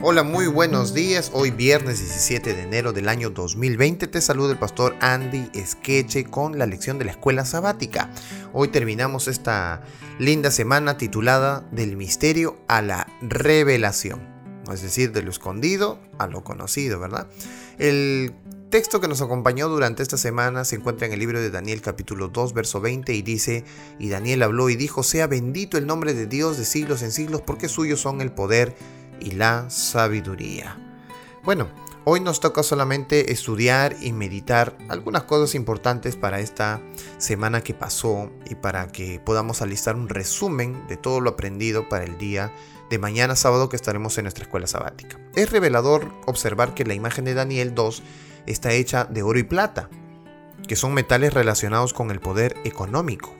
Hola, muy buenos días. Hoy viernes 17 de enero del año 2020 te saluda el pastor Andy Esqueche con la lección de la escuela sabática. Hoy terminamos esta linda semana titulada Del misterio a la revelación, es decir, de lo escondido a lo conocido, ¿verdad? El texto que nos acompañó durante esta semana se encuentra en el libro de Daniel capítulo 2 verso 20 y dice, y Daniel habló y dijo, sea bendito el nombre de Dios de siglos en siglos porque suyos son el poder y la sabiduría. Bueno, hoy nos toca solamente estudiar y meditar algunas cosas importantes para esta semana que pasó y para que podamos alistar un resumen de todo lo aprendido para el día de mañana sábado que estaremos en nuestra escuela sabática. Es revelador observar que la imagen de Daniel 2 está hecha de oro y plata, que son metales relacionados con el poder económico.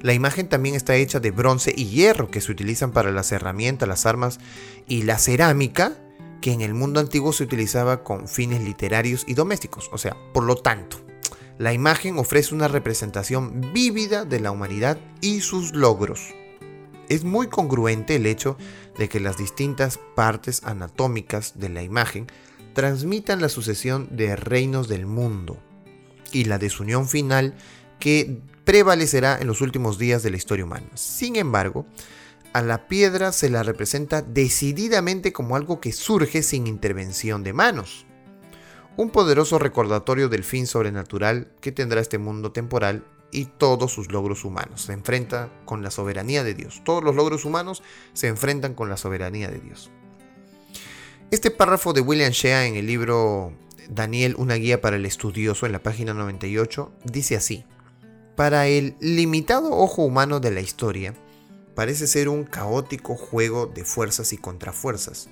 La imagen también está hecha de bronce y hierro que se utilizan para las herramientas, las armas y la cerámica que en el mundo antiguo se utilizaba con fines literarios y domésticos. O sea, por lo tanto, la imagen ofrece una representación vívida de la humanidad y sus logros. Es muy congruente el hecho de que las distintas partes anatómicas de la imagen transmitan la sucesión de reinos del mundo y la desunión final que prevalecerá en los últimos días de la historia humana. Sin embargo, a la piedra se la representa decididamente como algo que surge sin intervención de manos. Un poderoso recordatorio del fin sobrenatural que tendrá este mundo temporal y todos sus logros humanos. Se enfrenta con la soberanía de Dios. Todos los logros humanos se enfrentan con la soberanía de Dios. Este párrafo de William Shea en el libro Daniel, una guía para el estudioso, en la página 98, dice así. Para el limitado ojo humano de la historia, parece ser un caótico juego de fuerzas y contrafuerzas.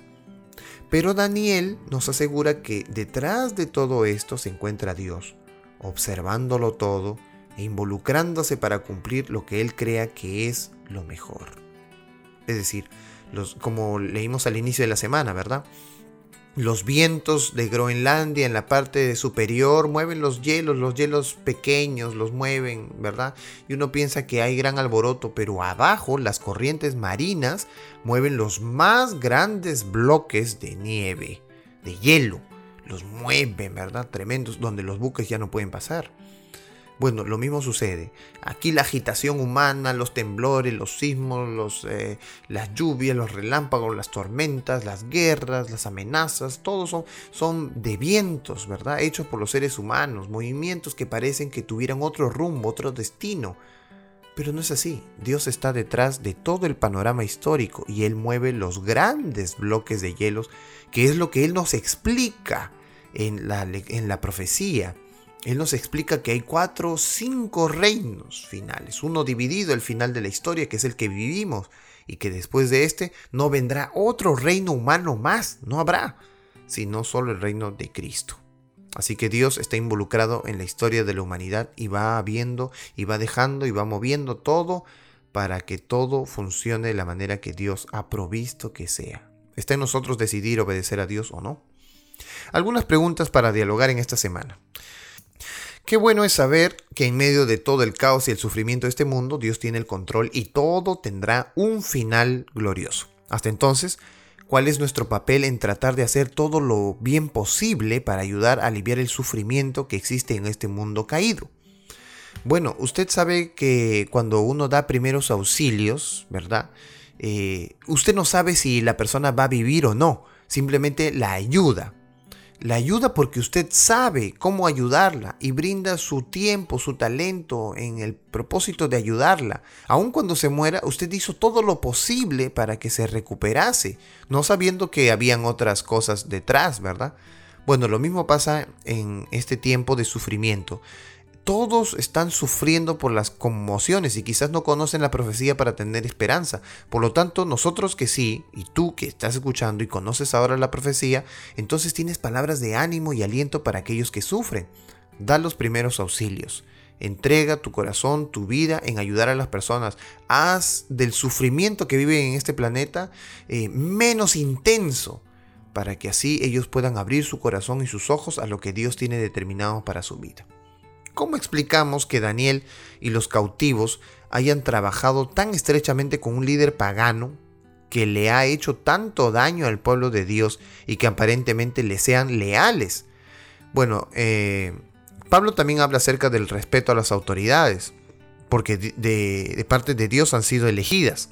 Pero Daniel nos asegura que detrás de todo esto se encuentra Dios, observándolo todo e involucrándose para cumplir lo que Él crea que es lo mejor. Es decir, como leímos al inicio de la semana, ¿verdad? Los vientos de Groenlandia en la parte superior mueven los hielos, los hielos pequeños los mueven, ¿verdad? Y uno piensa que hay gran alboroto, pero abajo las corrientes marinas mueven los más grandes bloques de nieve, de hielo. Los mueven, ¿verdad? Tremendos, donde los buques ya no pueden pasar. Bueno, lo mismo sucede. Aquí la agitación humana, los temblores, los sismos, eh, las lluvias, los relámpagos, las tormentas, las guerras, las amenazas, todos son, son de vientos, ¿verdad? Hechos por los seres humanos, movimientos que parecen que tuvieran otro rumbo, otro destino. Pero no es así. Dios está detrás de todo el panorama histórico y Él mueve los grandes bloques de hielos, que es lo que Él nos explica en la, en la profecía él nos explica que hay cuatro o cinco reinos finales, uno dividido el final de la historia, que es el que vivimos, y que después de este no vendrá otro reino humano más, no habrá, sino solo el reino de Cristo. Así que Dios está involucrado en la historia de la humanidad y va viendo y va dejando y va moviendo todo para que todo funcione de la manera que Dios ha provisto que sea. Está en nosotros decidir obedecer a Dios o no. Algunas preguntas para dialogar en esta semana. Qué bueno es saber que en medio de todo el caos y el sufrimiento de este mundo, Dios tiene el control y todo tendrá un final glorioso. Hasta entonces, ¿cuál es nuestro papel en tratar de hacer todo lo bien posible para ayudar a aliviar el sufrimiento que existe en este mundo caído? Bueno, usted sabe que cuando uno da primeros auxilios, ¿verdad? Eh, usted no sabe si la persona va a vivir o no, simplemente la ayuda. La ayuda porque usted sabe cómo ayudarla y brinda su tiempo, su talento en el propósito de ayudarla. Aun cuando se muera, usted hizo todo lo posible para que se recuperase, no sabiendo que habían otras cosas detrás, ¿verdad? Bueno, lo mismo pasa en este tiempo de sufrimiento todos están sufriendo por las conmociones y quizás no conocen la profecía para tener esperanza. Por lo tanto, nosotros que sí, y tú que estás escuchando y conoces ahora la profecía, entonces tienes palabras de ánimo y aliento para aquellos que sufren. Da los primeros auxilios. Entrega tu corazón, tu vida en ayudar a las personas. Haz del sufrimiento que viven en este planeta eh, menos intenso para que así ellos puedan abrir su corazón y sus ojos a lo que Dios tiene determinado para su vida. ¿Cómo explicamos que Daniel y los cautivos hayan trabajado tan estrechamente con un líder pagano que le ha hecho tanto daño al pueblo de Dios y que aparentemente le sean leales. Bueno, eh, Pablo también habla acerca del respeto a las autoridades, porque de parte de Dios han sido elegidas.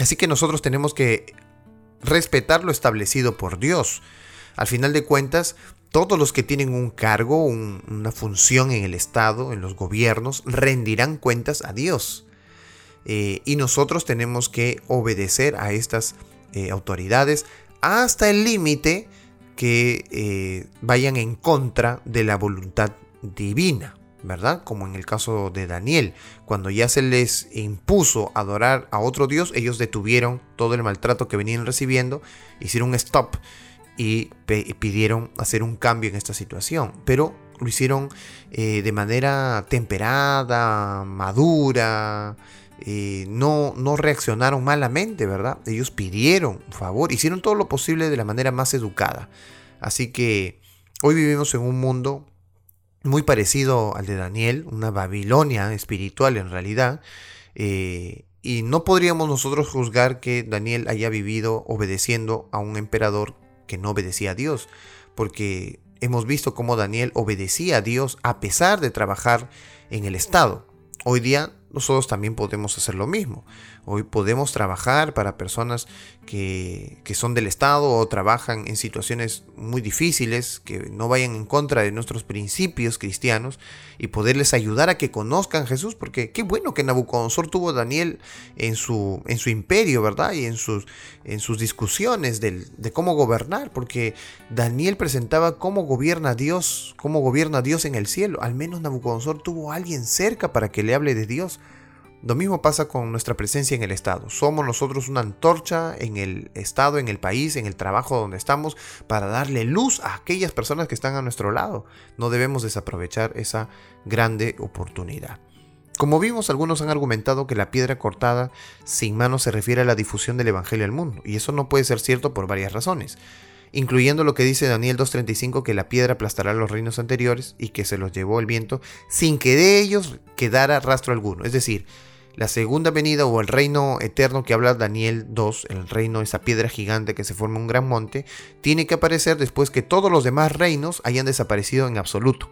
Así que nosotros tenemos que respetar lo establecido por Dios. Al final de cuentas, todos los que tienen un cargo, una función en el Estado, en los gobiernos, rendirán cuentas a Dios. Eh, y nosotros tenemos que obedecer a estas eh, autoridades hasta el límite que eh, vayan en contra de la voluntad divina. ¿verdad? Como en el caso de Daniel, cuando ya se les impuso adorar a otro Dios, ellos detuvieron todo el maltrato que venían recibiendo, hicieron un stop y pidieron hacer un cambio en esta situación, pero lo hicieron eh, de manera temperada, madura, eh, no, no reaccionaron malamente, ¿verdad? Ellos pidieron favor, hicieron todo lo posible de la manera más educada. Así que hoy vivimos en un mundo muy parecido al de Daniel, una Babilonia espiritual en realidad, eh, y no podríamos nosotros juzgar que Daniel haya vivido obedeciendo a un emperador que no obedecía a Dios, porque hemos visto cómo Daniel obedecía a Dios a pesar de trabajar en el Estado. Hoy día nosotros también podemos hacer lo mismo. Hoy podemos trabajar para personas que, son del Estado o trabajan en situaciones muy difíciles, que no vayan en contra de nuestros principios cristianos y poderles ayudar a que conozcan a Jesús, porque qué bueno que Nabucodonosor tuvo a Daniel en su, en su imperio, ¿verdad? Y en sus, en sus discusiones de cómo gobernar, porque Daniel presentaba cómo gobierna Dios, cómo gobierna Dios en el cielo. Al menos Nabucodonosor tuvo a alguien cerca para que le hable de Dios. Lo mismo pasa con nuestra presencia en el Estado. Somos nosotros una antorcha en el Estado, en el país, en el trabajo donde estamos, para darle luz a aquellas personas que están a nuestro lado. No debemos desaprovechar esa grande oportunidad. Como vimos, algunos han argumentado que la piedra cortada sin mano se refiere a la difusión del Evangelio al mundo, y eso no puede ser cierto por varias razones, incluyendo lo que dice Daniel 2.35, que la piedra aplastará los reinos anteriores y que se los llevó el viento sin que de ellos quedara rastro alguno. Es decir, la segunda venida o el reino eterno que habla Daniel 2, el reino, esa piedra gigante que se forma un gran monte, tiene que aparecer después que todos los demás reinos hayan desaparecido en absoluto.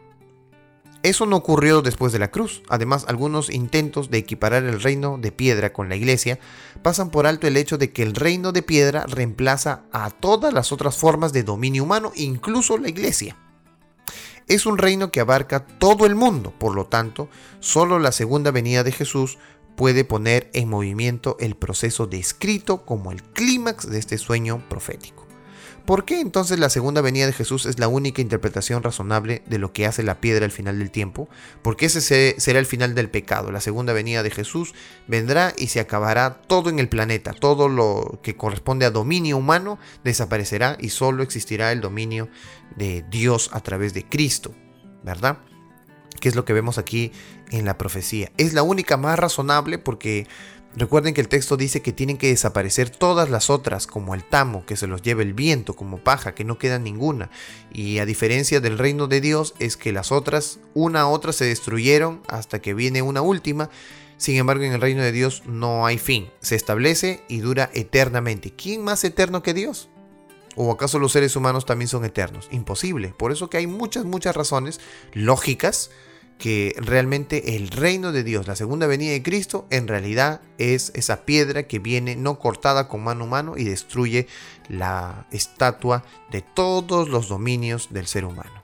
Eso no ocurrió después de la cruz. Además, algunos intentos de equiparar el reino de piedra con la iglesia pasan por alto el hecho de que el reino de piedra reemplaza a todas las otras formas de dominio humano, incluso la iglesia. Es un reino que abarca todo el mundo, por lo tanto, solo la segunda venida de Jesús puede poner en movimiento el proceso descrito como el clímax de este sueño profético. ¿Por qué entonces la segunda venida de Jesús es la única interpretación razonable de lo que hace la piedra al final del tiempo? Porque ese será el final del pecado. La segunda venida de Jesús vendrá y se acabará todo en el planeta. Todo lo que corresponde a dominio humano desaparecerá y solo existirá el dominio de Dios a través de Cristo. ¿Verdad? Que es lo que vemos aquí en la profecía. Es la única más razonable porque recuerden que el texto dice que tienen que desaparecer todas las otras, como el tamo, que se los lleva el viento, como paja, que no queda ninguna. Y a diferencia del reino de Dios, es que las otras, una a otra, se destruyeron hasta que viene una última. Sin embargo, en el reino de Dios no hay fin. Se establece y dura eternamente. ¿Quién más eterno que Dios? ¿O acaso los seres humanos también son eternos? Imposible. Por eso que hay muchas, muchas razones lógicas que realmente el reino de Dios, la segunda venida de Cristo, en realidad es esa piedra que viene no cortada con mano humana y destruye la estatua de todos los dominios del ser humano.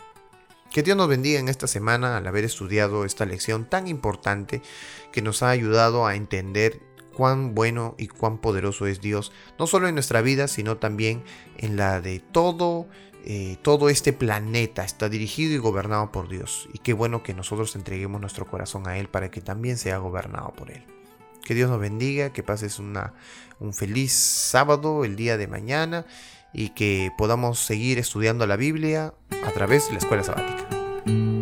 Que Dios nos bendiga en esta semana al haber estudiado esta lección tan importante que nos ha ayudado a entender cuán bueno y cuán poderoso es Dios, no solo en nuestra vida, sino también en la de todo eh, todo este planeta está dirigido y gobernado por Dios. Y qué bueno que nosotros entreguemos nuestro corazón a Él para que también sea gobernado por Él. Que Dios nos bendiga, que pases una, un feliz sábado el día de mañana y que podamos seguir estudiando la Biblia a través de la escuela sabática.